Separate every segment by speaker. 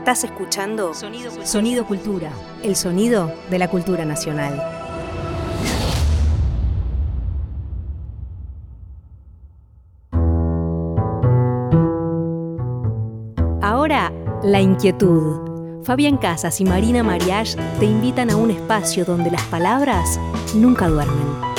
Speaker 1: Estás escuchando
Speaker 2: Sonido Cultura.
Speaker 1: Sonido Cultura, el sonido de la cultura nacional. Ahora, la inquietud. Fabián Casas y Marina Mariage te invitan a un espacio donde las palabras nunca duermen.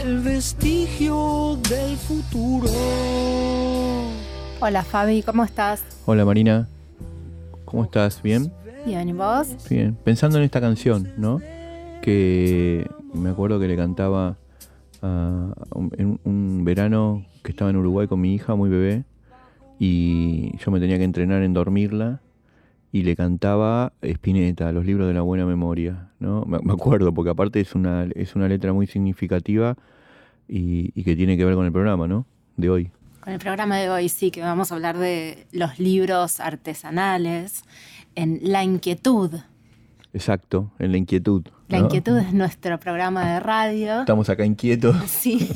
Speaker 3: El vestigio del futuro.
Speaker 4: Hola Fabi, ¿cómo estás?
Speaker 5: Hola Marina, ¿cómo estás? ¿Bien?
Speaker 4: Bien, ¿y vos?
Speaker 5: Bien. Pensando en esta canción, ¿no? Que me acuerdo que le cantaba en un verano que estaba en Uruguay con mi hija, muy bebé, y yo me tenía que entrenar en dormirla, y le cantaba Spinetta, los libros de la buena memoria, ¿no? Me, acuerdo, porque aparte es una, es una letra muy significativa y, y que tiene que ver con el programa, ¿no? De hoy.
Speaker 4: Con el programa de hoy sí que vamos a hablar de los libros artesanales en La Inquietud.
Speaker 5: Exacto, en la inquietud.
Speaker 4: La. Inquietud es nuestro programa de radio.
Speaker 5: Estamos acá inquietos.
Speaker 4: Sí.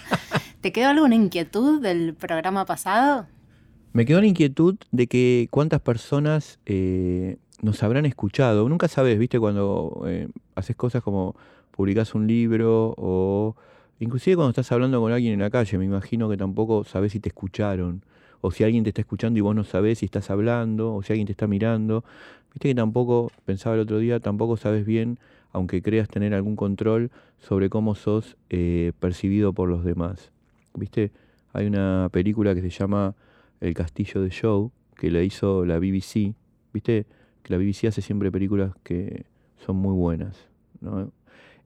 Speaker 4: ¿Te quedó alguna inquietud del programa pasado?
Speaker 5: Me quedó la inquietud de que cuántas personas eh, nos habrán escuchado. Nunca sabes, viste, cuando eh, haces cosas como publicás un libro o inclusive cuando estás hablando con alguien en la calle, me imagino que tampoco sabes si te escucharon o si alguien te está escuchando y vos no sabés si estás hablando o si alguien te está mirando. Viste que tampoco, pensaba el otro día, tampoco sabes bien, aunque creas tener algún control sobre cómo sos eh, percibido por los demás. ¿Viste? Hay una película que se llama El Castillo de Joe, que la hizo la BBC. ¿Viste? Que la BBC hace siempre películas que son muy buenas. ¿no?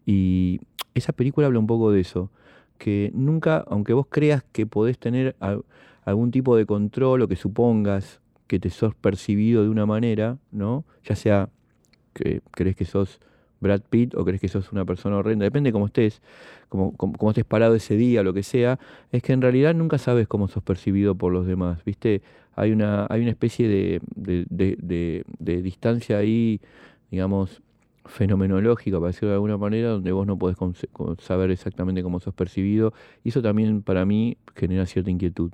Speaker 5: Y esa película habla un poco de eso. Que nunca, aunque vos creas que podés tener al- algún tipo de control o que supongas que te sos percibido de una manera, ¿no? Ya sea que crees que sos Brad Pitt o crees que sos una persona horrenda, depende cómo estés, cómo, cómo- estés parado ese día, lo que sea, es que en realidad nunca sabes cómo sos percibido por los demás, ¿viste? Hay una, hay una especie de, de- de- de- distancia ahí, digamos, fenomenológica, para decirlo de alguna manera, donde vos no podés saber exactamente cómo sos percibido, y eso también para mí genera cierta inquietud.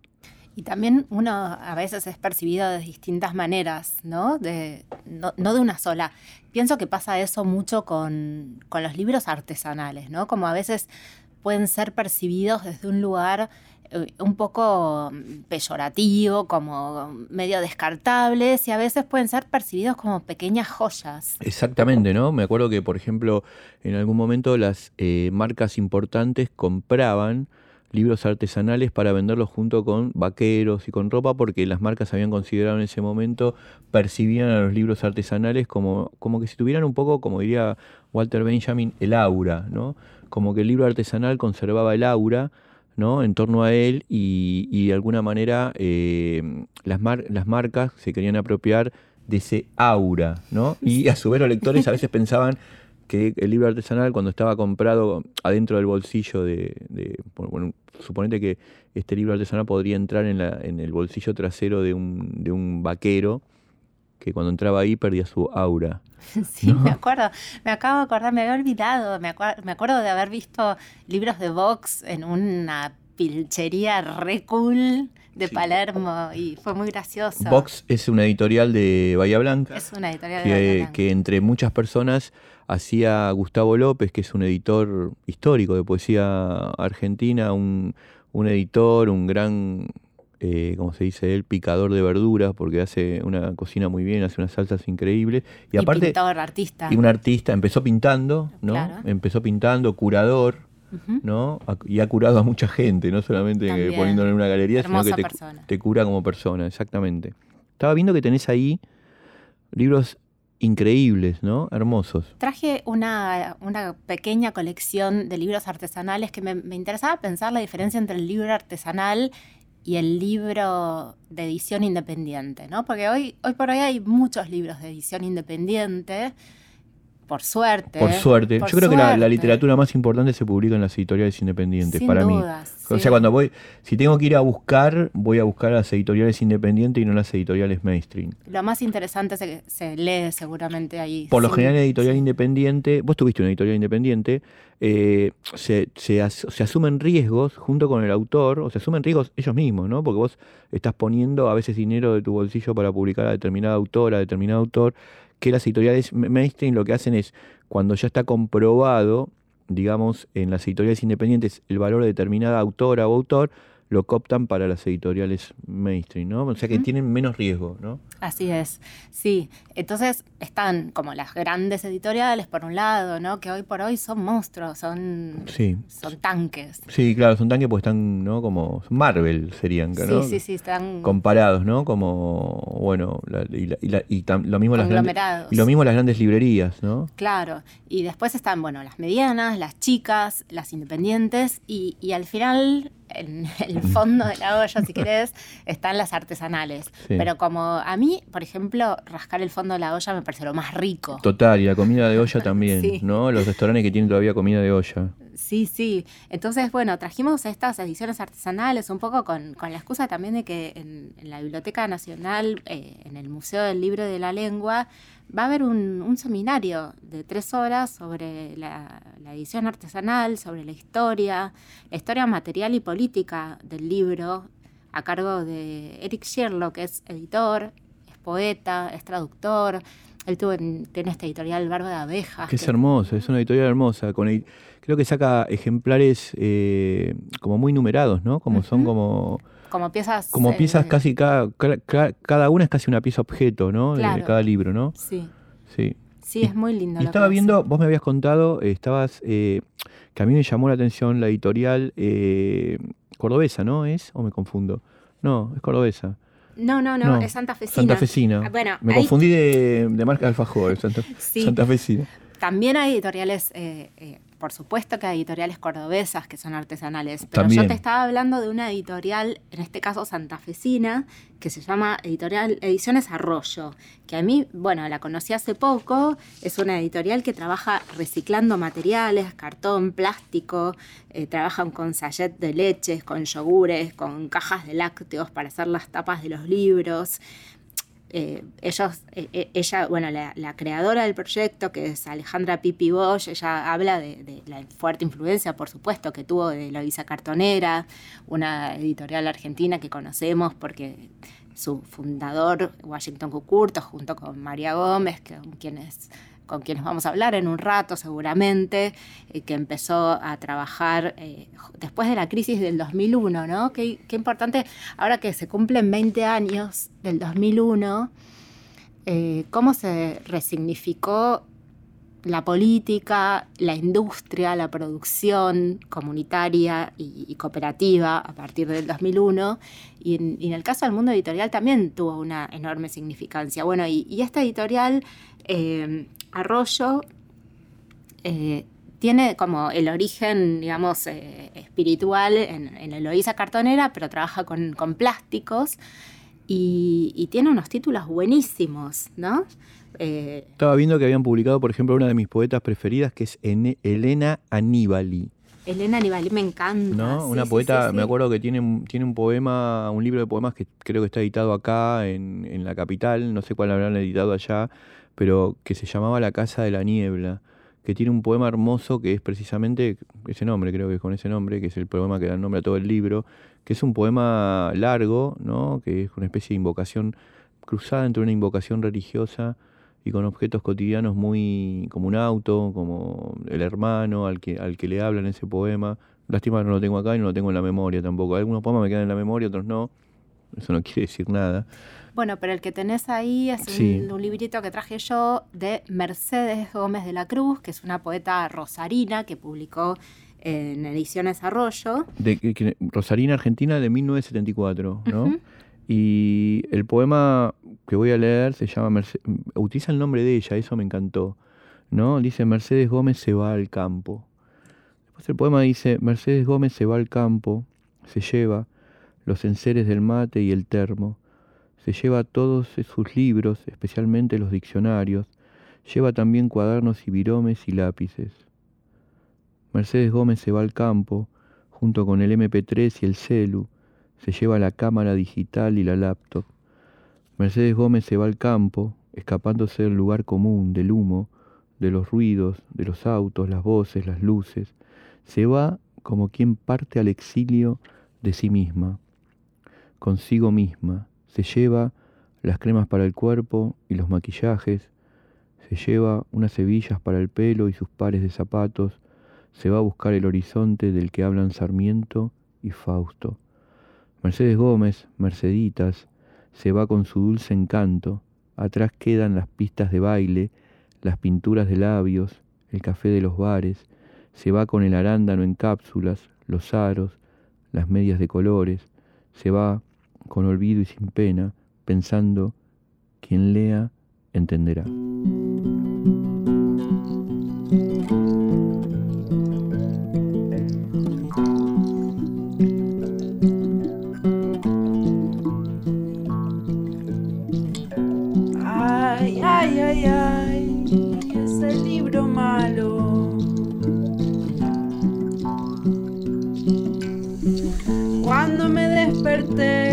Speaker 4: Y también uno a veces es percibido de distintas maneras, ¿no? De, no, de una sola. Pienso que pasa eso mucho con, con los libros artesanales, ¿no? Como a veces pueden ser percibidos desde un lugar eh, un poco peyorativo, como medio descartables, y a veces pueden ser percibidos como pequeñas joyas.
Speaker 5: Exactamente, ¿no? Me acuerdo que, por ejemplo, en algún momento las eh, marcas importantes compraban libros artesanales para venderlos junto con vaqueros y con ropa porque las marcas habían considerado en ese momento, percibían a los libros artesanales como, como que si tuvieran un poco, como diría Walter Benjamin, el aura, ¿no? Como que el libro artesanal conservaba el aura, ¿no? En torno a él y, y de alguna manera eh, las, mar- las marcas se querían apropiar de ese aura, ¿no? Y a su vez los lectores a veces pensaban que el libro artesanal cuando estaba comprado adentro del bolsillo de, de- bueno, suponete que este libro artesanal podría entrar en, la, en el bolsillo trasero de un, de un vaquero que cuando entraba ahí perdía su aura.
Speaker 4: Sí, me acuerdo. Me acabo de acordar, me había olvidado. Me, acua- me acuerdo de haber visto libros de Vox en una pilchería re cool de
Speaker 5: Sí.
Speaker 4: Palermo y fue muy gracioso.
Speaker 5: Vox es una editorial de Bahía Blanca.
Speaker 4: es una editorial de Bahía Blanca.
Speaker 5: que entre muchas personas hacía Gustavo López, que es un editor histórico de poesía argentina, un, un editor, un gran, eh, como se dice él, picador de verduras, porque hace una cocina muy bien, hace unas salsas increíbles.
Speaker 4: Y, aparte, pintor, artista.
Speaker 5: Y un artista, empezó pintando, ¿no? Empezó pintando, curador, ¿no? Y ha curado a mucha gente, no solamente poniéndolo en una galería, sino que te, te, cura como persona, exactamente. Estaba viendo que tenés ahí libros increíbles, ¿no? Hermosos.
Speaker 4: Traje una, pequeña colección de libros artesanales que me, interesaba pensar la diferencia entre el libro artesanal y el libro de edición independiente, ¿no? Porque hoy, hoy por hoy hay muchos libros de edición independiente por suerte.
Speaker 5: Por suerte. Yo creo que la, literatura más importante se publica en las editoriales independientes, para mí. O sea, cuando voy, si tengo que ir a buscar, voy a buscar las editoriales independientes y no las editoriales mainstream.
Speaker 4: Lo más interesante se, se lee seguramente ahí.
Speaker 5: Por lo general, en editorial independiente, vos tuviste una editorial independiente, eh, se, se, asumen riesgos junto con el autor, o se asumen riesgos ellos mismos, ¿no? Porque vos estás poniendo a veces dinero de tu bolsillo para publicar a determinada autora, a determinado autor, que las editoriales mainstream lo que hacen es, cuando ya está comprobado, digamos, en las editoriales independientes el valor de determinada autora o autor, lo cooptan para las editoriales mainstream, ¿no? O sea que tienen menos riesgo, ¿no?
Speaker 4: Así es, sí. Entonces están como las grandes editoriales, por un lado, ¿no? Que hoy por hoy son monstruos, son, son tanques.
Speaker 5: Sí, claro, son tanques porque están, ¿no? Como Marvel serían, ¿no?
Speaker 4: Sí, sí, sí, están...
Speaker 5: Comparados, ¿no? Como, bueno, y, lo mismo las grandes, y lo mismo las grandes librerías, ¿no?
Speaker 4: Claro, y después están, bueno, las medianas, las chicas, las independientes, y, y al final en el fondo de la olla, si querés, están las artesanales. Pero como a mí, por ejemplo, rascar el fondo de la olla me parece lo más rico.
Speaker 5: Total, y la comida de olla también, ¿no? Los restaurantes que tienen todavía comida de olla.
Speaker 4: Sí, sí. Entonces, bueno, trajimos estas ediciones artesanales un poco con, la excusa también de que en, la Biblioteca Nacional, eh, en el Museo del Libro de la Lengua, va a haber un, seminario de tres horas sobre la, edición artesanal, sobre la historia, la historia material y política del libro, a cargo de Eric Sherlock, que es editor, es poeta, es traductor. Él tuvo en, tiene esta editorial Barba de Abejas.
Speaker 5: Que es hermosa, es una editorial hermosa. Con, creo que saca ejemplares eh, como muy numerados, ¿no? Como son como
Speaker 4: como piezas.
Speaker 5: Como eh, piezas casi, cada, cada, una es casi una pieza objeto, ¿no? De cada libro, ¿no?
Speaker 4: Sí.
Speaker 5: Sí.
Speaker 4: Sí, es muy lindo.
Speaker 5: Y estaba viendo, vos me habías contado, eh, estabas, eh, que a mí me llamó la atención la editorial cordobesa, ¿no? ¿Es? ¿O me confundo? No, es cordobesa.
Speaker 4: No, no, no, es Santa Fecina.
Speaker 5: Santa Fecina. Ah, bueno, me confundí de, de marca Alfajor, Santa, sí. Santa Fecina.
Speaker 4: También hay editoriales por supuesto que hay editoriales cordobesas que son artesanales, pero yo te estaba hablando de una editorial, en este caso santafesina, que se llama Editorial Ediciones Arroyo, que a mí, bueno, la conocí hace poco, es una editorial que trabaja reciclando materiales, cartón, plástico, eh, trabajan con sachet de leches, con yogures, con cajas de lácteos para hacer las tapas de los libros. Eh, ellos, eh, eh, ella, bueno, la, creadora del proyecto, que es Alejandra Pipi Bosch, ella habla de, la fuerte influencia, por supuesto, que tuvo de Loisa Cartonera, una editorial argentina que conocemos porque su fundador, Washington Cucurto, junto con María Gómez, que, quienes con quienes vamos a hablar en un rato seguramente, eh, que empezó a trabajar eh, después de la crisis del 2001, ¿no? Qué, importante, ahora que se cumplen 20 años del 2001, eh, cómo se resignificó la política, la industria, la producción comunitaria y, cooperativa a partir del 2001. Y en, el caso del mundo editorial también tuvo una enorme significancia. Bueno, y, esta editorial Arroyo eh, tiene como el origen, digamos, eh, espiritual en, en Eloísa Cartonera, pero trabaja con, plásticos y, tiene unos títulos buenísimos, ¿no?
Speaker 5: Eh, Estaba viendo que habían publicado, por ejemplo, una de mis poetas preferidas, que es Elena Aníbali.
Speaker 4: Elena Aníbali, me encanta.
Speaker 5: ¿No? una poeta, me acuerdo que tiene, tiene un poema, un libro de poemas que creo que está editado acá en, en la capital, no sé cuál habrán editado allá, pero que se llamaba La Casa de la Niebla, que tiene un poema hermoso que es precisamente ese nombre, creo que es con ese nombre, que es el poema que da el nombre a todo el libro, que es un poema largo, ¿no? que es una especie de invocación cruzada entre una invocación religiosa y con objetos cotidianos muy como un auto, como el hermano al que, al que le habla en ese poema. Lástima que no lo tengo acá y no lo tengo en la memoria tampoco. Algunos poemas me quedan en la memoria, otros no. Eso no quiere decir nada.
Speaker 4: Bueno, pero el que tenés ahí es
Speaker 5: Sí.
Speaker 4: un, un librito que traje yo de Mercedes Gómez de la Cruz, que es una poeta rosarina que publicó en Ediciones Arroyo.
Speaker 5: De, que- Rosarina, Argentina, de 1974, ¿no?
Speaker 4: Ujú.
Speaker 5: Y el poema que voy a leer se llama Merce- utiliza el nombre de ella, eso me encantó, ¿no? Dice Mercedes Gómez se va al campo. Después el poema dice Mercedes Gómez se va al campo, se lleva los enseres del mate y el termo, se lleva todos sus libros, especialmente los diccionarios, lleva también cuadernos y viromes y lápices. Mercedes Gómez se va al campo, junto con el MP3 y el celu, se lleva la cámara digital y la laptop. Mercedes Gómez se va al campo, escapándose del lugar común, del humo, de los ruidos, de los autos, las voces, las luces. Se va como quien parte al exilio de sí misma, consigo misma. Se lleva las cremas para el cuerpo y los maquillajes. Se lleva unas hebillas para el pelo y sus pares de zapatos. Se va a buscar el horizonte del que hablan Sarmiento y Fausto. Mercedes Gómez, Merceditas, se va con su dulce encanto, atrás quedan las pistas de baile, las pinturas de labios, el café de los bares, se va con el arándano en cápsulas, los aros, las medias de colores, se va con olvido y sin pena, pensando, quien lea, entenderá.
Speaker 2: Ay, ay, ese libro malo. Cuando me desperté,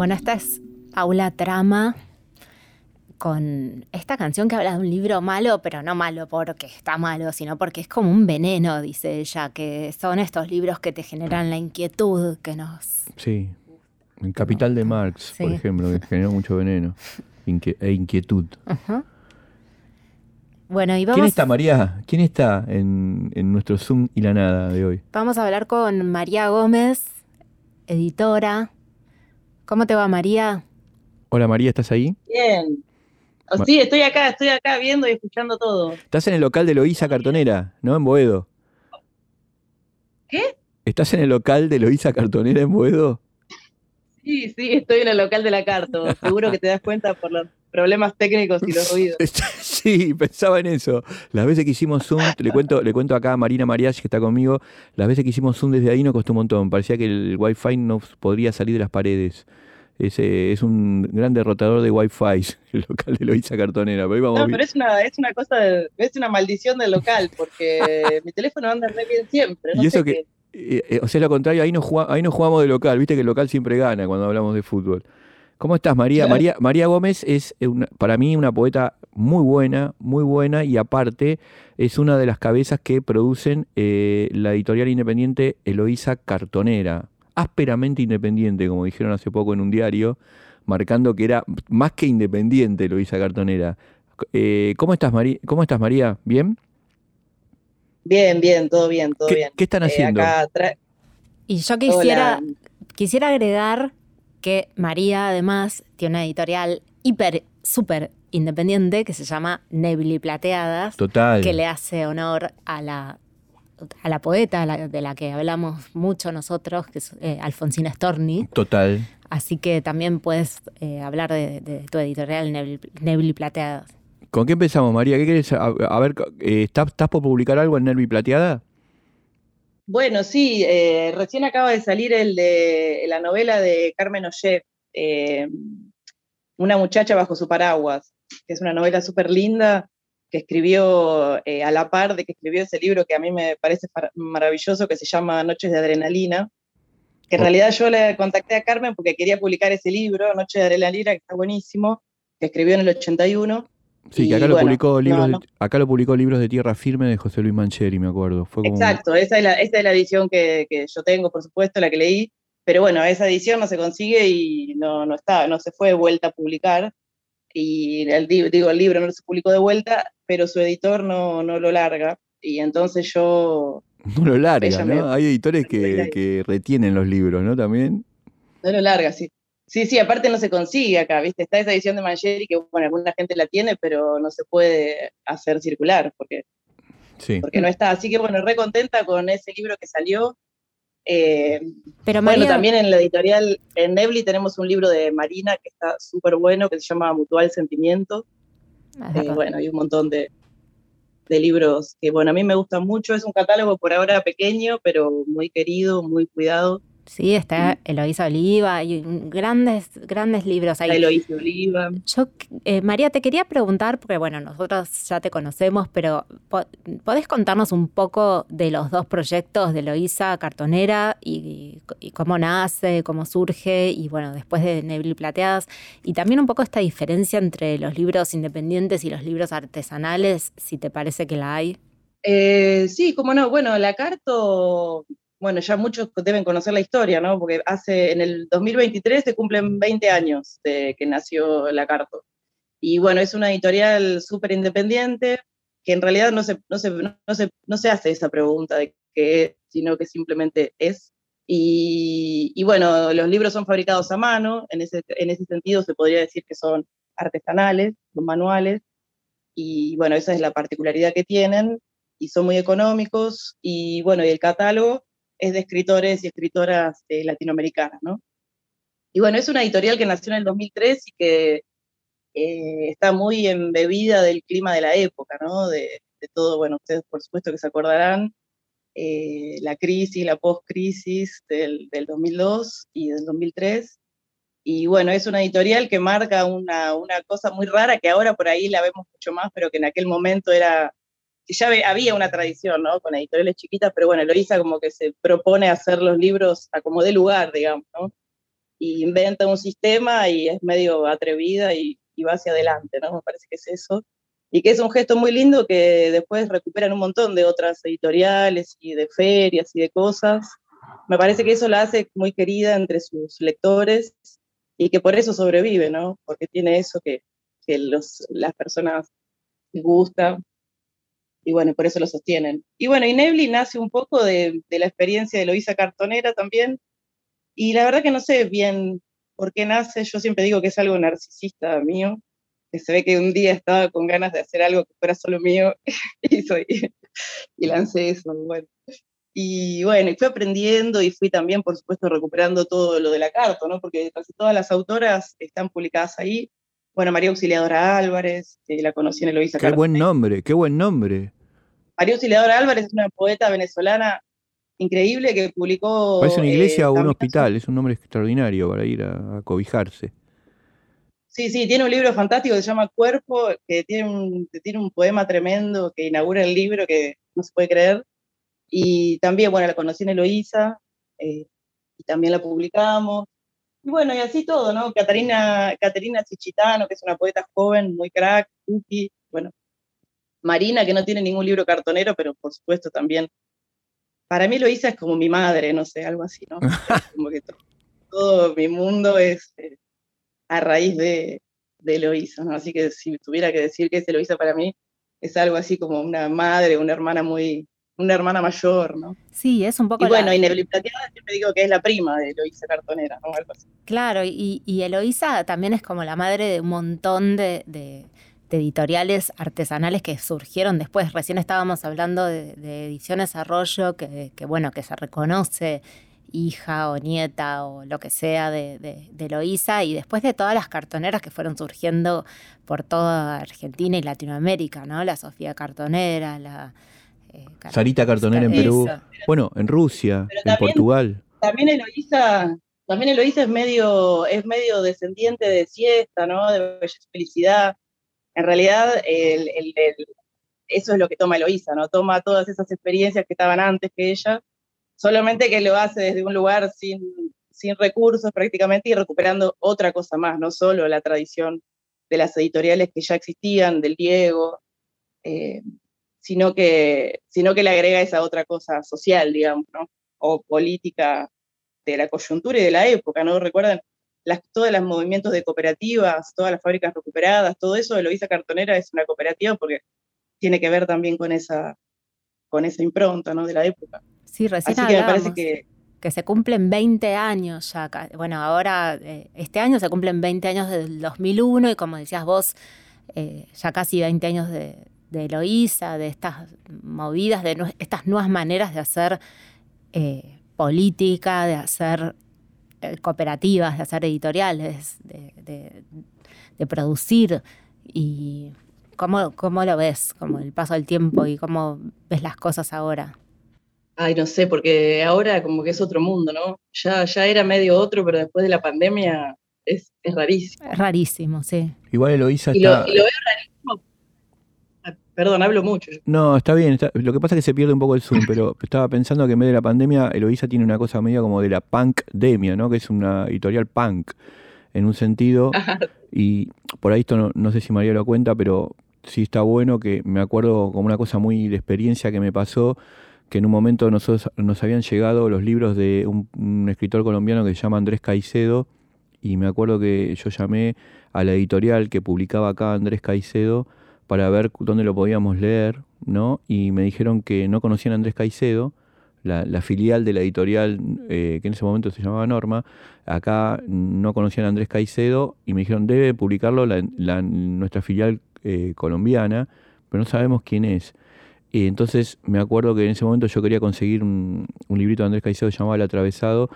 Speaker 4: Bueno, esta es Paula Trama con esta canción que habla de un libro malo, pero no malo porque está malo, sino porque es como un veneno, dice ella, que son estos libros que te generan la inquietud, que nos...
Speaker 5: Sí. En Capital de Marx, por ejemplo, que generó mucho veneno e inquietud.
Speaker 4: Ajá. Bueno, y
Speaker 5: ¿Quién
Speaker 4: vamos,
Speaker 5: está, María? ¿Quién está en, en nuestro Zoom y la nada de hoy?
Speaker 4: vamos a hablar con María Gómez, editora. ¿Cómo te va, María?
Speaker 5: Hola María, ¿estás ahí?
Speaker 6: Bien. Oh, sí, estoy acá, estoy acá viendo y escuchando todo.
Speaker 5: Estás en el local de Loíza Cartonera, ¿no? En Boedo.
Speaker 6: ¿Qué?
Speaker 5: ¿Estás en el local de Loíza Cartonera en Boedo?
Speaker 6: Sí, sí, estoy en el local de la Carto. Seguro que te das cuenta por los problemas técnicos y los ruidos.
Speaker 5: Sí, pensaba en eso. Las veces que hicimos Zoom, le cuento, le cuento acá a Marina Mariach, que está conmigo, las veces que hicimos Zoom desde ahí nos costó un montón. Parecía que el Wi-Fi no podría salir de las paredes. Es, eh, es un gran derrotador de Wi-Fi, el local de Loisa Cartonera. Pero,
Speaker 6: No, pero es una, es una cosa, de- es una maldición del local, porque mi teléfono anda re bien siempre. No
Speaker 5: Y eso
Speaker 6: sé
Speaker 5: que-
Speaker 6: qué.
Speaker 5: Eh, eh, o sea, lo contrario, ahí no, juga- ahí no jugamos de local, viste que el local siempre gana cuando hablamos de fútbol. ¿Cómo estás, María?
Speaker 6: Claro.
Speaker 5: María, María Gómez es una- para mí una poeta muy buena, muy buena y aparte es una de las cabezas que producen eh, la editorial independiente Eloísa Cartonera, ásperamente independiente, como dijeron hace poco en un diario, marcando que era más que independiente Eloísa Cartonera. Eh, ¿cómo, estás, María? ¿Cómo estás, María? ¿Bien?
Speaker 6: Bien, bien, todo bien, todo
Speaker 5: ¿Qué,
Speaker 6: bien.
Speaker 5: qué están
Speaker 6: Eh,
Speaker 5: haciendo?
Speaker 6: acá tra-
Speaker 4: Y yo quisiera,
Speaker 6: Hola.
Speaker 4: quisiera agregar que María además tiene una editorial hiper, súper independiente que se llama Nebli Plateadas,
Speaker 5: Total.
Speaker 4: que le hace honor a la, a la poeta a la- de la que hablamos mucho nosotros, que es eh, Alfonsina Storni.
Speaker 5: Total.
Speaker 4: Así que también puedes eh, hablar de, de tu editorial Nebli, Nebli Plateadas.
Speaker 5: ¿Con qué empezamos, María? ¿Qué querés? A, a ver, eh, ¿estás, estás por publicar algo en Nervi Plateada?
Speaker 6: Bueno, sí, eh, recién acaba de salir el de la novela de Carmen Ollé, eh, Una muchacha bajo su paraguas, que es una novela súper linda que escribió eh, a la par de que escribió ese libro que a mí me parece maravilloso, que se llama Noches de Adrenalina, que en realidad yo le contacté a Carmen porque quería publicar ese libro, Noches de Adrenalina, que está buenísimo, que escribió en el 81.
Speaker 5: Sí, que acá lo
Speaker 6: bueno,
Speaker 5: publicó libros
Speaker 6: no,
Speaker 5: de-
Speaker 6: no.
Speaker 5: acá lo publicó libros de tierra firme de José Luis Mancheri, me acuerdo. Fue como
Speaker 6: Exacto, esa es la, esa es la edición que, que yo tengo, por supuesto, la que leí, pero bueno, esa edición no se consigue y no, no está, no se fue de vuelta a publicar. Y el, di- digo, el libro no se publicó de vuelta, pero su editor no, no lo larga. Y entonces yo
Speaker 5: no lo larga, ¿no?
Speaker 6: me-
Speaker 5: Hay editores que, que retienen los libros, ¿no? También.
Speaker 6: no lo larga, sí. Sí, sí, aparte no se consigue acá, ¿viste? Está esa edición de Mancheri que, bueno, alguna gente la tiene, pero no se puede hacer circular porque
Speaker 5: Sí.
Speaker 6: porque no está. Así que bueno, re contenta con ese libro que salió. Eh,
Speaker 4: Pero
Speaker 6: bueno, también en la editorial, en Nebli tenemos un libro de Marina que está súper bueno, que se llama Mutual Sentimiento.
Speaker 4: Es
Speaker 6: Eh, bueno, hay un montón de, de libros que, bueno, a mí me gustan mucho. Es un catálogo por ahora pequeño, pero muy querido, muy cuidado.
Speaker 4: Sí, está Eloísa Oliva y un- grandes, grandes libros ahí.
Speaker 6: Ahí lo hice Oliva.
Speaker 4: Yo, eh, María, te quería preguntar, porque bueno, nosotros ya te conocemos, pero po- ¿podés contarnos un poco de los dos proyectos de Eloísa Cartonera y, y cómo nace, cómo surge y bueno, después de Nebli Plateadas? Y también un poco esta diferencia entre los libros independientes y los libros artesanales, si te parece que la hay.
Speaker 6: Eh, sí, cómo no. Bueno, la Carto, bueno, ya muchos deben conocer la historia, ¿no? Porque hace, en el 2023 se cumplen 20 años de que nació la Carto. Y bueno, es una editorial súper independiente, que en realidad no se, no, se, no, se, no se hace esa pregunta de qué es, sino que simplemente es. Y, y bueno, los libros son fabricados a mano, en ese, en ese sentido se podría decir que son artesanales, son manuales, y bueno, esa es la particularidad que tienen y son muy económicos y bueno, y el catálogo es de escritores y escritoras eh, latinoamericanas, ¿no? Y bueno, es una editorial que nació en el 2003 y que eh, está muy embebida del clima de la época, ¿no? De, todo, bueno, ustedes por supuesto que se acordarán, eh, la crisis, la post-crisis del, del 2002 y del 2003. Y bueno, es una editorial que marca una, una cosa muy rara que ahora por ahí la vemos mucho más, pero que en aquel momento era ya había una tradición, ¿no? Con editoriales chiquitas, pero bueno, Eloisa como que se propone hacer los libros a como de lugar, digamos, ¿no? Y inventa un sistema y es medio atrevida y, y va hacia adelante, ¿no? Me parece que es eso. Y que es un gesto muy lindo que después recuperan un montón de otras editoriales y de ferias y de cosas. Me parece que eso la hace muy querida entre sus lectores y que por eso sobrevive, ¿no? Porque tiene eso que, que los, las personas les gusta y bueno, por eso lo sostienen. Y bueno, y nace un poco de, la experiencia de Loisa Cartonera también, y la verdad que no sé bien por qué nace, yo siempre digo que es algo narcisista mío, que se ve que un día estaba con ganas de hacer algo que fuera solo mío y, soy, y lancé eso. Y bueno, y fui aprendiendo y fui también, por supuesto, recuperando todo lo de la carta, ¿no? Porque casi todas las autoras están publicadas ahí. Bueno, María Auxiliadora Álvarez, que la conocí en Eloísa
Speaker 5: Qué buen nombre, qué buen nombre.
Speaker 6: María Auxiliadora Álvarez es una poeta venezolana increíble que publicó...
Speaker 5: Parece una iglesia
Speaker 6: eh,
Speaker 5: o un
Speaker 6: también-
Speaker 5: hospital, es un nombre extraordinario para ir a, a cobijarse.
Speaker 6: Sí, sí, tiene un libro fantástico que se llama Cuerpo, que tiene un, que tiene un poema tremendo que inaugura el libro que no se puede creer. Y también, bueno, la conocí en Eloísa, eh, y también la publicamos. Y bueno, y así todo, ¿no? Catarina, Caterina Chichitano, que es una poeta joven, muy crack, cookie, bueno. Marina, que no tiene ningún libro cartonero, pero por supuesto también. Para mí Eloísa es como mi madre, no sé, algo así, ¿no? Como que to- todo, mi mundo es eh, a raíz de, de Eloísa, ¿no? Así que si tuviera que decir que es Eloísa para mí, es algo así como una madre, una hermana muy, una hermana mayor, ¿no?
Speaker 4: Sí, es un poco
Speaker 6: Y
Speaker 4: la-
Speaker 6: bueno, y Nebel y Plateada siempre digo que es la prima de Eloísa Cartonera, ¿no? Algo así.
Speaker 4: Claro, y, y Eloísa también es como la madre de un montón de, de- de editoriales artesanales que surgieron después. Recién estábamos hablando de, de Ediciones Arroyo, que, que, bueno, que se reconoce hija o nieta o lo que sea de, de, de Eloísa, y después de todas las cartoneras que fueron surgiendo por toda Argentina y Latinoamérica, ¿no? La Sofía Cartonera, la... eh, Car-
Speaker 5: Sarita Cartonera en Perú.
Speaker 4: Eso.
Speaker 5: Bueno, en Rusia,
Speaker 6: Pero
Speaker 5: en
Speaker 6: también-
Speaker 5: Portugal.
Speaker 6: También Eloísa, también Eloísa es medio, es medio descendiente de siesta, ¿no? De Belleza y Felicidad. En realidad, el- el- el- eso es lo que toma Eloísa, ¿no? Toma todas esas experiencias que estaban antes que ella, solamente que lo hace desde un lugar sin, sin recursos prácticamente y recuperando otra cosa más, no solo la tradición de las editoriales que ya existían, del Diego, eh, sino, que, sino que le agrega esa otra cosa social, digamos, ¿no? O política de la coyuntura y de la época, ¿no? Recuerdan las, todos los movimientos de cooperativas, todas las fábricas recuperadas, todo eso, Eloísa Cartonera es una cooperativa porque tiene que ver también con esa, con esa impronta, ¿no? De la época.
Speaker 4: Sí, recién
Speaker 6: Así que me parece que
Speaker 4: que se cumplen 20 años ya. Bueno, ahora, eh, este año se cumplen 20 años del 2001 y como decías vos, eh, ya casi 20 años de, de Eloísa, de estas movidas, de estas nuevas maneras de hacer eh, política, de hacer eh, cooperativas, de hacer editoriales, de, de- de producir. ¿Y cómo, cómo lo ves? Como el paso del tiempo y cómo ves las cosas ahora.
Speaker 6: Ay, no sé, porque ahora como que es otro mundo, ¿no? Ya, ya era medio otro, pero después de la pandemia es, es rarísimo.
Speaker 4: Es rarísimo, sí.
Speaker 5: Igual Eloísa
Speaker 6: Y
Speaker 5: está...
Speaker 6: lo, y lo veo rarísimo. Perdón, hablo mucho.
Speaker 5: No, está bien. está- Lo que pasa es que se pierde un poco el zoom, pero estaba pensando que en vez de la pandemia, Eloísa tiene una cosa medio como de la punkdemia, ¿no? Que es una editorial punk, en un sentido. Y por ahí esto no, no sé si María lo cuenta, pero sí está bueno que me acuerdo como una cosa muy de experiencia que me pasó, que en un momento nosotros nos habían llegado los libros de un, un escritor colombiano que se llama Andrés Caicedo, y me acuerdo que yo llamé a la editorial que publicaba acá Andrés Caicedo para ver dónde lo podíamos leer, ¿no? Y me dijeron que no conocían a Andrés Caicedo, la, filial de la editorial eh, que en ese momento se llamaba Norma, acá no conocían a Andrés Caicedo y me dijeron debe publicarlo nuestra filial eh, colombiana, pero no sabemos quién es. Y entonces me acuerdo que en ese momento yo quería conseguir un, un librito de Andrés Caicedo llamado El Atravesado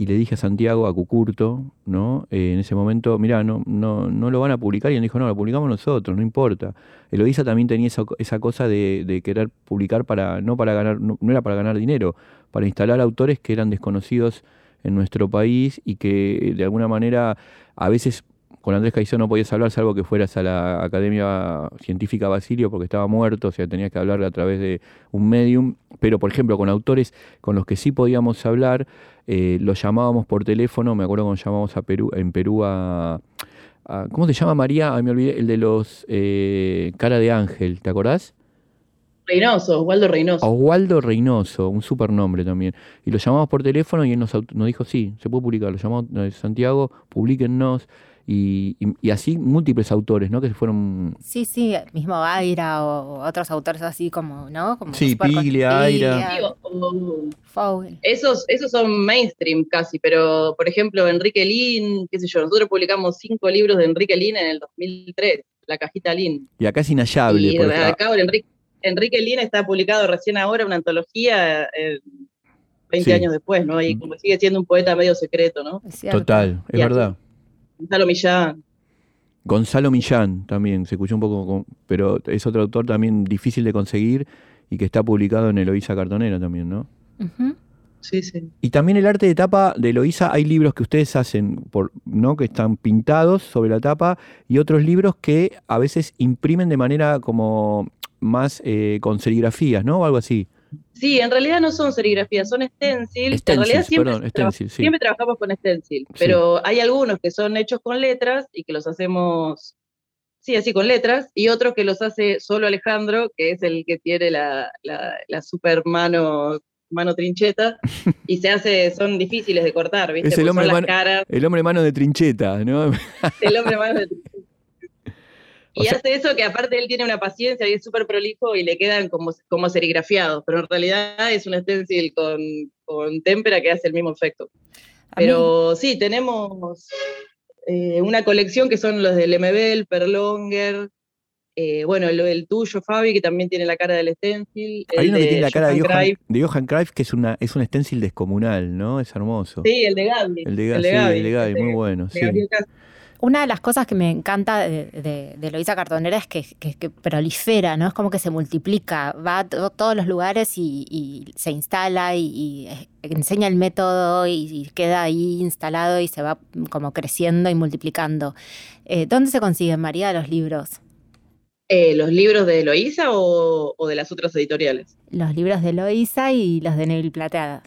Speaker 5: y le dije a Santiago, a Cucurto, ¿no? Eh, en ese momento, mira, no, no, no lo van a publicar y él dijo, no, lo publicamos nosotros, no importa. Eloísa también tenía esa, esa cosa de, de querer publicar para, no para ganar, no, no era para ganar dinero, para instalar autores que eran desconocidos en nuestro país y que de alguna manera a veces con Andrés Caicedo no podías hablar salvo que fueras a la Academia Científica Basilio porque estaba muerto, o sea, tenías que hablar a través de un medium, pero por ejemplo con autores con los que sí podíamos hablar, eh, los llamábamos por teléfono, me acuerdo cuando llamamos a Perú, en Perú a, a- ¿cómo se llama María? Ay, me olvidé, el de los eh, Cara de Ángel, ¿te acordás?
Speaker 6: Reynoso, Osvaldo
Speaker 5: A
Speaker 6: Reynoso.
Speaker 5: Oswaldo Reynoso, un supernombre también. Y lo llamamos por teléfono y él nos dijo, sí, se puede publicar. Lo llamamos eh, Santiago, publíquennos. Y, y- y así múltiples autores, ¿no? Que se fueron...
Speaker 4: Sí, sí, mismo Aira o, o otros autores así como, ¿no? Como
Speaker 5: Sí, Piglia, Aira.
Speaker 6: O-. Esos, esos son mainstream casi, pero por ejemplo, Enrique Lin, qué sé yo, nosotros publicamos cinco libros de Enrique Lin en el 2003, La Cajita Lin.
Speaker 5: Y acá es inhallable.
Speaker 6: Y
Speaker 5: porque-
Speaker 6: acá el Enrique, Enrique Lin está publicado recién ahora una antología eh, 20
Speaker 5: Sí.
Speaker 6: años después, ¿no? Y como sigue siendo un poeta medio secreto, ¿no?
Speaker 5: Total, es
Speaker 6: Y así. Gonzalo Millán.
Speaker 5: Gonzalo Millán también, se escuchó un poco, con- pero es otro autor también difícil de conseguir y que está publicado en Eloísa Cartonera también, ¿no?
Speaker 6: Sí, sí.
Speaker 5: Y también el arte de tapa de Eloísa, hay libros que ustedes hacen, por, ¿no? Que están pintados sobre la tapa y otros libros que a veces imprimen de manera como más eh, con serigrafías, ¿no? O algo así.
Speaker 6: Sí, en realidad no son serigrafías, son stencils. en realidad siempre,
Speaker 5: perdón, sí.
Speaker 6: trabajamos con stencil, pero hay algunos que son hechos con letras y que los hacemos, sí, así con letras, y otros que los hace solo Alejandro, que es el que tiene la, la, la super mano, mano trincheta, y se hace, son difíciles de cortar, ¿viste?
Speaker 5: Es el
Speaker 6: Porque
Speaker 5: hombre mano-
Speaker 6: caras,
Speaker 5: El hombre mano de trincheta, ¿no?
Speaker 6: el hombre mano de trincheta.
Speaker 5: O
Speaker 6: Y
Speaker 5: sea-
Speaker 6: hace eso que aparte él tiene una paciencia y es súper prolijo y le quedan como, como serigrafiados, pero en realidad es un stencil con, con témpera que hace el mismo efecto.
Speaker 4: Mí-
Speaker 6: Pero sí, tenemos eh, una colección que son los del MB, el Perlonger, eh, bueno, el, el tuyo, Fabi, que también tiene la cara del stencil.
Speaker 5: Hay
Speaker 6: el
Speaker 5: uno que tiene la cara de
Speaker 6: Johan Cruyff.
Speaker 5: de Johan Cruyff, que es, una, es un stencil descomunal, ¿no? Es hermoso.
Speaker 6: Sí, el de Gaby.
Speaker 5: El de, Ga- sí, el de Gaby, muy bueno.
Speaker 6: de
Speaker 5: Sí.
Speaker 4: Una de las cosas que me encanta de, de, de Eloísa Cartonera es que, que- que prolifera, ¿no? Es como que se multiplica, va a to- todos los lugares y, y se instala y, y, enseña el método y, y queda ahí instalado y se va como creciendo y multiplicando. Eh, ¿Dónde se consiguen, María, los libros?
Speaker 6: Eh, ¿Los libros de Eloísa o, o de las otras editoriales?
Speaker 4: Los libros de Eloísa y los de Neville Plateada.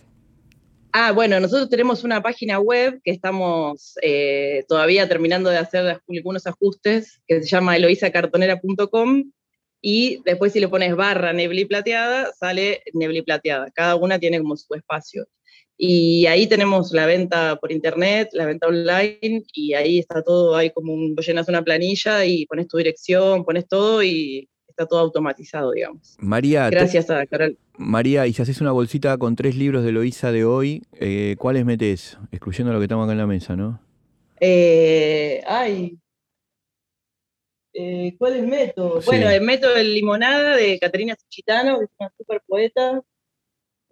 Speaker 6: Ah, bueno, nosotros tenemos una página web que estamos eh, todavía terminando de hacer algunos ajustes, que se llama eloisacartonera.com y después si le pones barra Nebli Plateada, sale Nebli Plateada. Cada una tiene como su espacio. Y ahí tenemos la venta por internet, la venta online, y ahí está todo, hay como un, vos llenas una planilla y pones tu dirección, pones todo y está todo automatizado, digamos.
Speaker 5: María,
Speaker 6: Gracias a Carol.
Speaker 5: María, y si haces una bolsita con tres libros de Eloísa de hoy, eh, ¿cuáles metes? Excluyendo lo que estamos acá en la mesa, ¿no?
Speaker 6: Eh, ay. Eh, ¿Cuáles meto?
Speaker 5: Sí.
Speaker 6: Bueno, eh, meto el Limonada de Caterina Suchitano, que es una super poeta.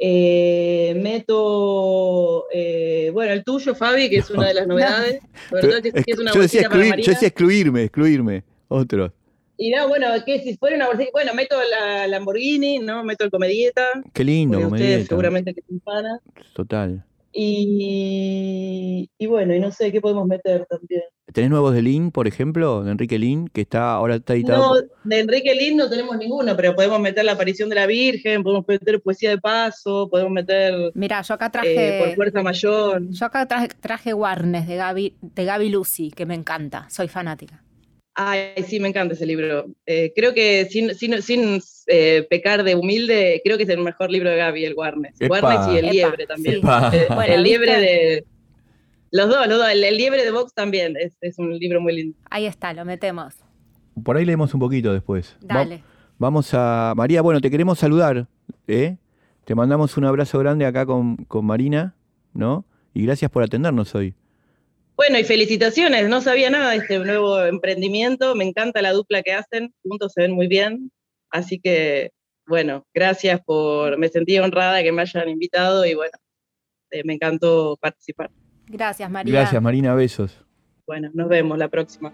Speaker 6: Eh, meto, eh, bueno, el tuyo, Fabi, que es una de las novedades. Que es una
Speaker 5: yo, decía
Speaker 6: para
Speaker 5: yo decía excluirme, excluirme. Otro.
Speaker 6: Y no, bueno, que si fuera una bolsita, bueno, meto la Lamborghini, ¿no? Meto el Comedieta,
Speaker 5: Qué lindo,
Speaker 6: porque ustedes
Speaker 5: comedieta.
Speaker 6: seguramente que son fanas.
Speaker 5: Total.
Speaker 6: Y, y bueno, y no sé qué podemos meter también.
Speaker 5: ¿Tenés nuevos de Lin, por ejemplo? De Enrique Lin, que está ahora está editado.
Speaker 6: No, de Enrique Lind no tenemos ninguno, pero podemos meter la aparición de la Virgen, podemos meter poesía de paso, podemos meter
Speaker 4: Mira, yo acá
Speaker 6: eh,
Speaker 4: traje.
Speaker 6: por fuerza mayor.
Speaker 4: Yo acá traje, traje Warnes de Gaby, de Gaby Lucy, que me encanta, soy fanática.
Speaker 6: Ay, sí, me encanta ese libro. Eh, creo que sin, sin, sin eh, pecar de humilde, creo que es el mejor libro de Gaby, el Warnes. Warnes y el
Speaker 4: Epa,
Speaker 6: liebre también. Eh,
Speaker 4: Bueno,
Speaker 6: el liebre de... Los dos, los dos. El, el liebre de Vox también, es, es un libro muy lindo.
Speaker 4: Ahí está, lo metemos.
Speaker 5: Por ahí leemos un poquito después. Va-
Speaker 4: Dale.
Speaker 5: vamos a. María, bueno, te queremos saludar. ¿eh? Te mandamos un abrazo grande acá con, con Marina, ¿no? Y gracias por atendernos hoy.
Speaker 6: Bueno, y felicitaciones, no sabía nada de este nuevo emprendimiento, me encanta la dupla que hacen, juntos se ven muy bien, así que, bueno, gracias por, me sentí honrada que me hayan invitado y bueno, eh, me encantó participar.
Speaker 4: Gracias, María.
Speaker 5: Gracias, Marina, besos.
Speaker 6: Bueno, nos vemos la próxima.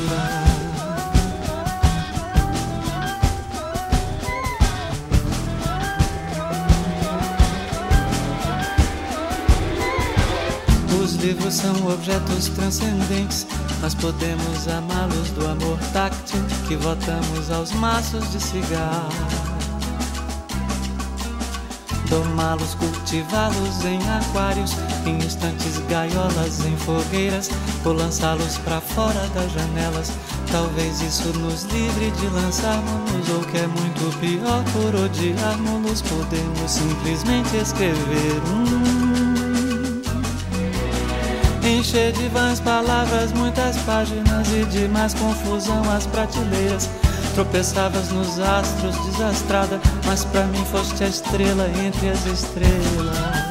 Speaker 3: Livros são objetos transcendentes. Nós podemos amá-los do amor táctil que votamos aos maços de cigarro domá-los, cultivá-los em aquários, em instantes gaiolas, em fogueiras, ou lançá-los para fora das janelas. Talvez isso nos livre de lançarmos, ou que é muito pior, por odiarmos, podemos simplesmente escrever um. Encher de vãs palavras, muitas páginas e de mais confusão as prateleiras Tropeçavas nos astros, desastrada, mas para mim foste a estrela entre as estrelas.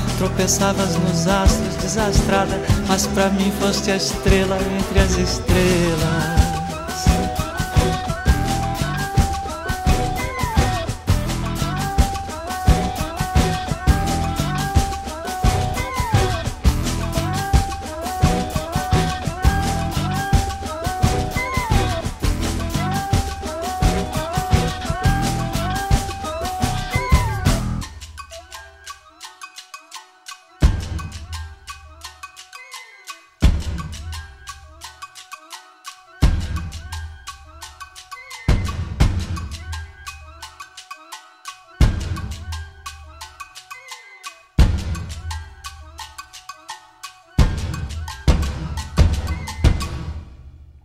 Speaker 3: Tropeçavas nos astros, desastrada, mas para mim foste a estrela entre as estrelas.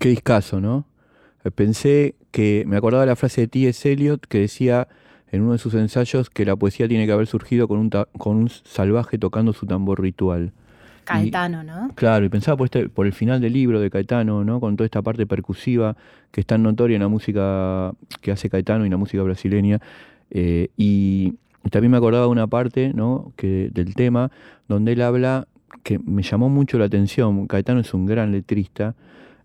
Speaker 5: Qué discazo, ¿no? Eh, pensé que, me acordaba de la frase de T.S. Eliot que decía en uno de sus ensayos que la poesía tiene que haber surgido con un, con un salvaje tocando su tambor ritual.
Speaker 4: Caetano, ¿no?
Speaker 5: Claro, y pensaba por, este, por el final del libro de Caetano, ¿no? Con toda esta parte percusiva que es tan notoria en la música que hace Caetano y en la música brasileña. Eh, y, también me acordaba de una parte, ¿no? Que, del tema donde él habla que me llamó mucho la atención. Caetano es un gran letrista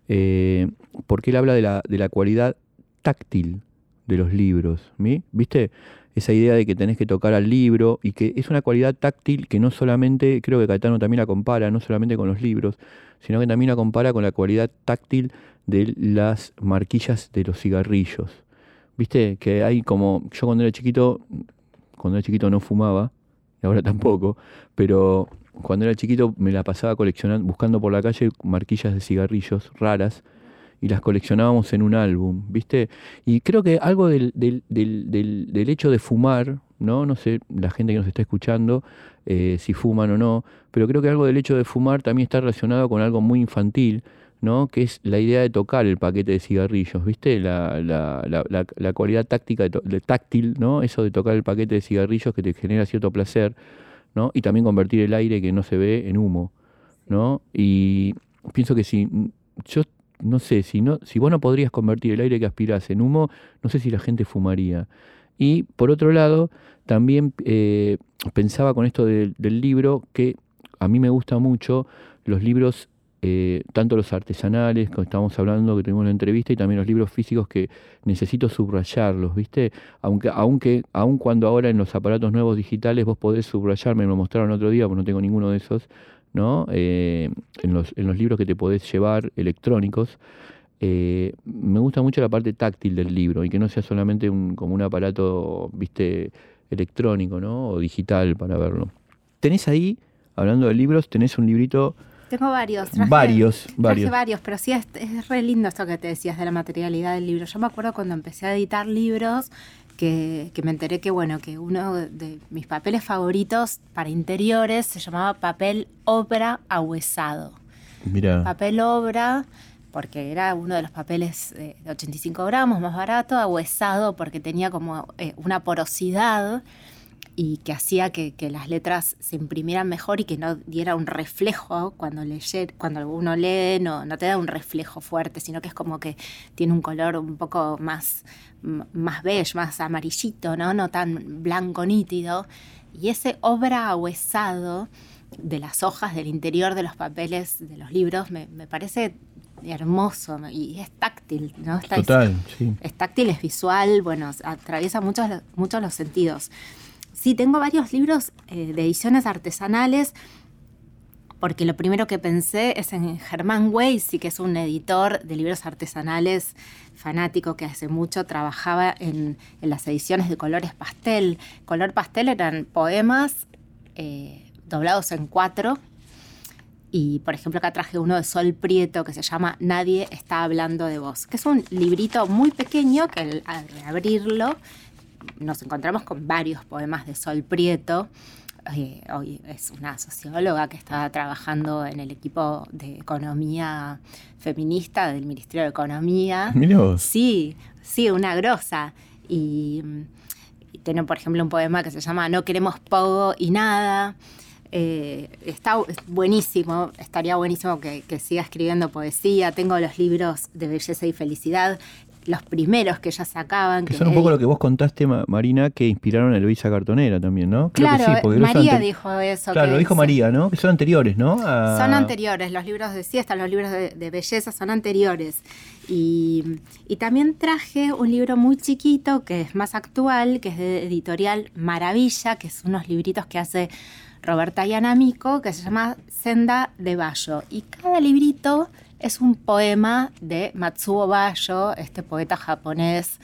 Speaker 5: eh, porque él habla de la, de la cualidad táctil de los libros. ¿Viste? Esa idea de que tenés que tocar al libro y que es una cualidad táctil que no solamente, creo que Caetano también la compara, no solamente con los libros, sino que también la compara con la cualidad táctil de las marquillas de los cigarrillos. ¿Viste? Que hay como, yo cuando era chiquito, cuando era chiquito no fumaba, ahora tampoco, pero cuando era chiquito me la pasaba coleccionando, buscando por la calle marquillas de cigarrillos raras y las coleccionábamos en un álbum, ¿viste? Y creo que algo del, del, del, del hecho de fumar, ¿no? No sé, la gente que nos está escuchando, eh, si fuman o no, pero creo que algo del hecho de fumar también está relacionado con algo muy infantil, ¿no? Que es la idea de tocar el paquete de cigarrillos, ¿viste? La, la, la, la cualidad táctica, de, táctil, ¿no? Eso de tocar el paquete de cigarrillos que te genera cierto placer. ¿no? Y también convertir el aire que no se ve en humo, ¿no? Y pienso que si yo no sé, si no, si vos no podrías convertir el aire que aspirás en humo, no sé si la gente fumaría. Y por otro lado, también eh, pensaba con esto del libro que a mí me gusta mucho los libros eh, tanto los artesanales, como estábamos hablando, que tuvimos la entrevista, y también los libros físicos que necesito subrayarlos, ¿viste? Aunque, aunque, aun cuando ahora en los aparatos nuevos digitales vos podés subrayarme, me lo mostraron otro día, porque no tengo ninguno de esos, ¿no? Eh, en, los, en los libros que te podés llevar electrónicos, eh, me gusta mucho la parte táctil del libro y que no sea solamente un, como un aparato, viste, electrónico, ¿no? O digital para verlo. Tenés ahí, hablando de libros, tenés un librito
Speaker 4: tengo varios.
Speaker 5: varios,
Speaker 4: varios. varios, pero sí es, es, re lindo esto que te decías de la materialidad del libro. Yo me acuerdo cuando empecé a editar libros que, que, me enteré que, bueno, que uno de mis papeles favoritos para interiores se llamaba papel obra ahuesado.
Speaker 5: Mira.
Speaker 4: Papel obra porque era uno de los papeles de 85 gramos, más barato, ahuesado porque tenía como eh, una porosidad y que hacía que, las letras se imprimieran mejor y que no diera un reflejo cuando, cuando uno lee, no, no te da un reflejo fuerte, sino que es como que tiene un color un poco más, más beige, más amarillito, ¿no? no tan blanco nítido. Y ese obra ahuesado de las hojas del interior de los papeles de los libros me, me parece hermoso y es táctil, ¿no?
Speaker 5: Total,
Speaker 4: es,
Speaker 5: sí.
Speaker 4: Es táctil, es visual, bueno, atraviesa muchos, muchos los sentidos. Sí, tengo varios libros eh, de ediciones artesanales, porque lo primero que pensé es en Germán Weissi, que es un editor de libros artesanales fanático que hace mucho trabajaba en, las ediciones de colores pastel. Color pastel eran poemas eh, doblados en cuatro. Y por ejemplo acá traje uno de Sol Prieto que se llama Nadie está hablando de vos, que es un librito muy pequeño que al abrirlo nos encontramos con varios poemas de Sol Prieto. Eh, hoy es una socióloga que está trabajando en el equipo de economía feminista del Ministerio de Economía. Sí, sí, una grosa. Y, tiene, por ejemplo, un poema que se llama No queremos pogo y nada. Eh, está buenísimo, estaría buenísimo que, que, siga escribiendo poesía. Tengo los libros de belleza y felicidad los primeros que ya sacaban.
Speaker 5: Que, son un poco lo que vos contaste, Marina, que inspiraron a Luisa Cartonera también, ¿no?
Speaker 4: claro, María dijo eso.
Speaker 5: Claro, lo dijo María, ¿no? Que son anteriores, ¿no?
Speaker 4: Son anteriores, los libros de siesta, los libros de, belleza son anteriores. Y, también traje un libro muy chiquito que es más actual, que es de editorial Maravilla, que es unos libritos que hace Roberta Yanamico, que se llama Senda de Bayo. Y cada librito es un poema de Matsuo Bayo, este poeta japonés,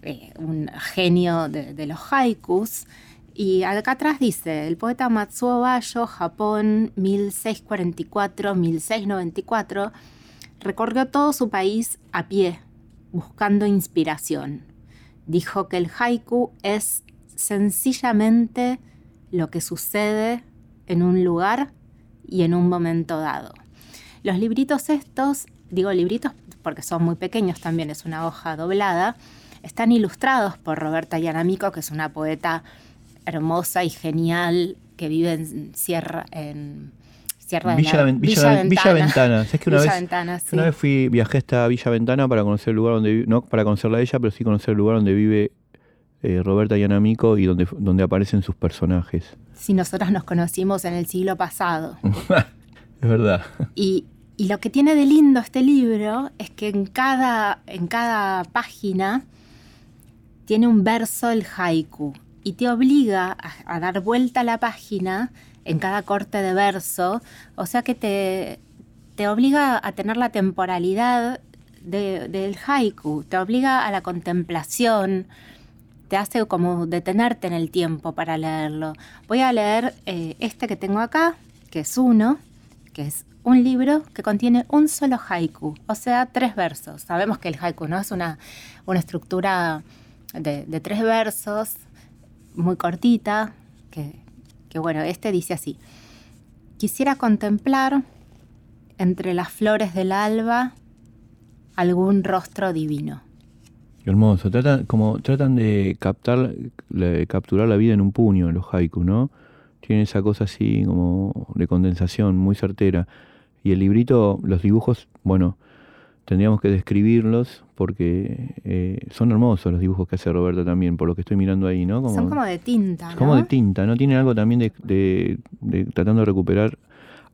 Speaker 4: eh, un genio de, los haikus. Y acá atrás dice, el poeta Matsuo Bayo, Japón 1644-1694, recorrió todo su país a pie, buscando inspiración. Dijo que el haiku es sencillamente lo que sucede en un lugar y en un momento dado. Los libritos estos, digo libritos porque son muy pequeños también, es una hoja doblada, están ilustrados por Roberta Yanamico, que es una poeta hermosa y genial que vive en Sierra, en Sierra
Speaker 5: Villa,
Speaker 4: de
Speaker 5: Villa, Villa, Ventana. que una, vez, una vez fui, viajé hasta Villa Ventana para conocer el lugar donde no para conocerla a ella, pero sí conocer el lugar donde vive eh, Roberta Yanamico y donde, donde aparecen sus personajes.
Speaker 4: Si nosotros nos conocimos en el siglo pasado.
Speaker 5: es verdad.
Speaker 4: Y, lo que tiene de lindo este libro es que en cada, en cada página tiene un verso el haiku y te obliga a, dar vuelta a la página en cada corte de verso, o sea que te, te obliga a tener la temporalidad del haiku, te obliga a la contemplación, te hace como detenerte en el tiempo para leerlo. Voy a leer eh, este que tengo acá, que es uno, que es un libro que contiene un solo haiku, o sea, tres versos. Sabemos que el haiku no es una, una estructura de, tres versos, muy cortita, que, bueno, este dice así. Quisiera contemplar entre las flores del alba algún rostro divino.
Speaker 5: Qué hermoso. Tratan, como, tratan de captar, de capturar la vida en un puño, los haikus, ¿no? Tienen esa cosa así como de condensación, muy certera. Y el librito, los dibujos, bueno, tendríamos que describirlos porque eh, son hermosos los dibujos que hace Roberta también, por lo que estoy mirando ahí, ¿no?
Speaker 4: son como de tinta. ¿no?
Speaker 5: Como de tinta, ¿no? Tienen algo también de, de, tratando de recuperar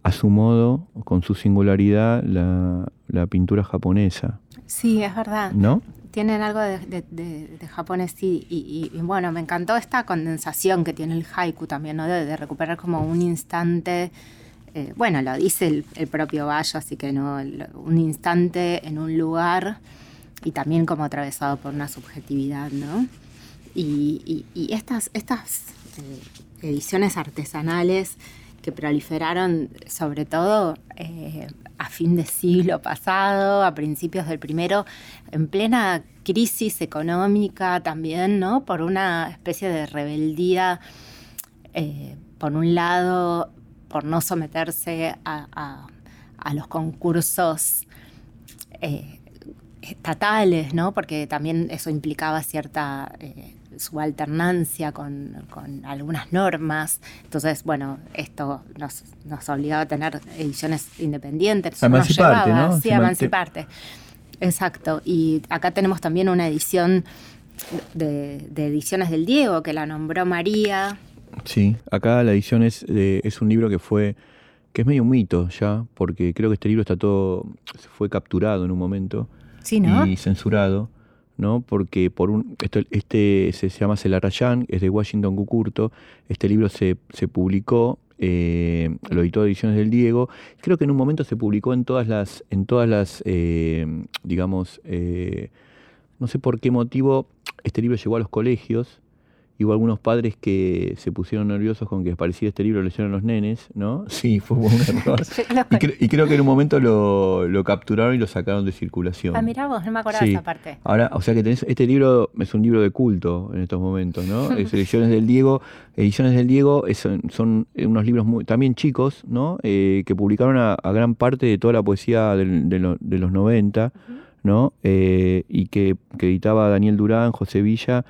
Speaker 5: a su modo, con su singularidad, la, la pintura japonesa,
Speaker 4: Sí, es verdad.
Speaker 5: ¿no?
Speaker 4: Tienen algo de, de, de- de japonés sí, y, y- y bueno, me encantó esta condensación que tiene el haiku también, ¿no? De, recuperar como un instante, eh, bueno, lo dice el, el propio Bayo, así que no, un instante en un lugar y también como atravesado por una subjetividad, ¿no? Y estas, estas eh, ediciones artesanales que proliferaron sobre todo eh, a fin de siglo pasado, a principios del primero, en plena crisis económica también, ¿no? Por una especie de rebeldía, eh, por un lado, por no someterse a, los concursos eh, estatales, ¿no? Porque también eso implicaba cierta subalternancia con, con algunas normas. Entonces, bueno, esto nos, nos obligaba a tener ediciones independientes. Nos
Speaker 5: Emanciparte,
Speaker 4: llevaba,
Speaker 5: ¿no?
Speaker 4: Sí, a emanciparte. Exacto. Y acá tenemos también una edición de, de Ediciones del Diego, que la nombró María.
Speaker 5: Sí, acá la edición es, de- es un libro que fue, que es medio un mito ya, porque creo que este libro está todo, fue capturado en un momento
Speaker 4: Sí, ¿no?
Speaker 5: y censurado, ¿no? Porque por un, esto, este se, llama Celarayán, es de Washington Cucurto, este libro se, se publicó, eh, lo editó Ediciones del Diego, creo que en un momento se publicó en todas las, en todas las, eh, digamos, eh, no sé por qué motivo este libro llegó a los colegios y hubo algunos padres que se pusieron nerviosos con que apareciera este libro, lo leyeron los nenes, ¿no? Sí, fue un error. Y, cre- y creo que en un momento lo, lo capturaron y lo sacaron de circulación.
Speaker 4: Ah, mirá vos, no me acordaba
Speaker 5: Sí.
Speaker 4: de esa parte.
Speaker 5: Ahora, o sea que tenés, este libro es un libro de culto en estos momentos, ¿no? Es Ediciones del Diego. Ediciones del Diego es- son unos libros muy, también chicos, ¿no? Eh, que publicaron a, a gran parte de toda la poesía del- de, lo- de los 90, ¿no? Eh, y que, que editaba Daniel Durán, José Villa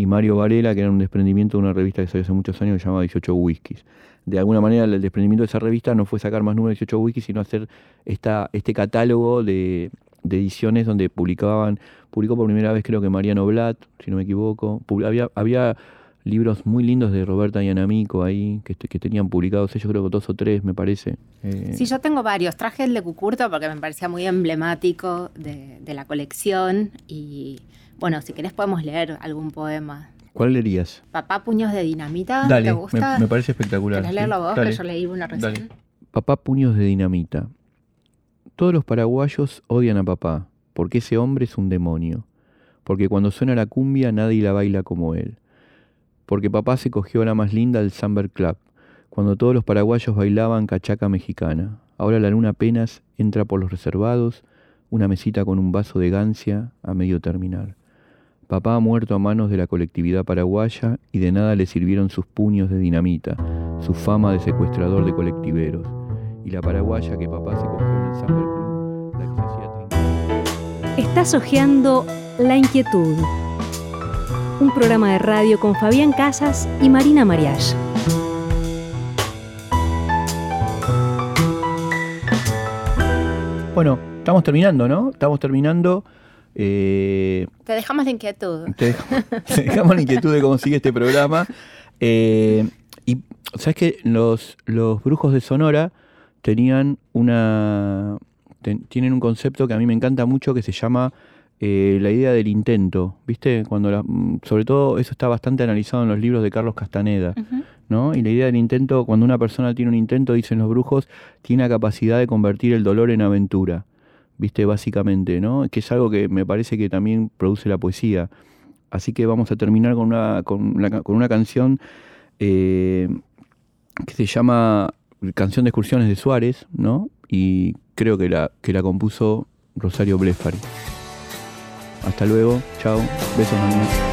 Speaker 5: y Mario Varela, que era un desprendimiento de una revista que salió hace muchos años que se llamaba 18 Whiskies. De alguna manera el desprendimiento de esa revista no fue sacar más números de 18 Whiskies, sino hacer esta, este catálogo de, ediciones donde publicaban, publicó por primera vez creo que Mariano Blatt, si no me equivoco. Había, había libros muy lindos de Roberta y Anamico ahí, que, que tenían publicados ellos creo que dos o tres, me parece. Eh,
Speaker 4: Sí, yo tengo varios. Traje el de Cucurto porque me parecía muy emblemático de, de la colección. Y bueno, si querés podemos leer algún poema.
Speaker 5: ¿Cuál leerías?
Speaker 4: Papá Puños de Dinamita,
Speaker 5: Dale,
Speaker 4: ¿te
Speaker 5: me,
Speaker 4: gusta?
Speaker 5: me parece espectacular.
Speaker 4: ¿Querés
Speaker 5: sí.
Speaker 4: leerlo vos?
Speaker 5: Dale.
Speaker 4: Que yo leí una recién.
Speaker 5: Dale. Papá Puños de Dinamita. Todos los paraguayos odian a papá, porque ese hombre es un demonio. Porque cuando suena la cumbia nadie la baila como él. Porque papá se cogió a la más linda del Samber Club, cuando todos los paraguayos bailaban cachaca mexicana. Ahora la luna apenas entra por los reservados, una mesita con un vaso de gancia a medio terminar. Papá ha muerto a manos de la colectividad paraguaya y de nada le sirvieron sus puños de dinamita, su fama de secuestrador de colectiveros. Y la paraguaya que papá se cogió en el Samber Club, la que se hacía.
Speaker 1: Estás hojeando La Inquietud, un programa de radio con Fabián Casas y Marina Mariach.
Speaker 5: Bueno, estamos terminando, ¿no? Estamos terminando. Eh,
Speaker 4: Te dejamos la inquietud.
Speaker 5: te, dejo- te dejamos la inquietud de cómo sigue este programa. Eh, y sabes que los, los brujos de Sonora tenían una. ten- tienen un concepto que a mí me encanta mucho que se llama eh, la idea del intento. ¿Viste? Cuando la- mm, sobre todo eso está bastante analizado en los libros de Carlos Castaneda. ¿no? Y la idea del intento, cuando una persona tiene un intento, dicen los brujos, tiene la capacidad de convertir el dolor en aventura, ¿viste? Básicamente, ¿no? Que es algo que me parece que también produce la poesía. Así que vamos a terminar con una, con una, canción eh, que se llama Canción de Excursiones de Suárez, ¿no? Y creo que la, que la compuso Rosario Blefari. Hasta luego, chao, besos, mamá.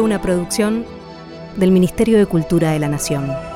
Speaker 7: Una producción del Ministerio de Cultura de la Nación.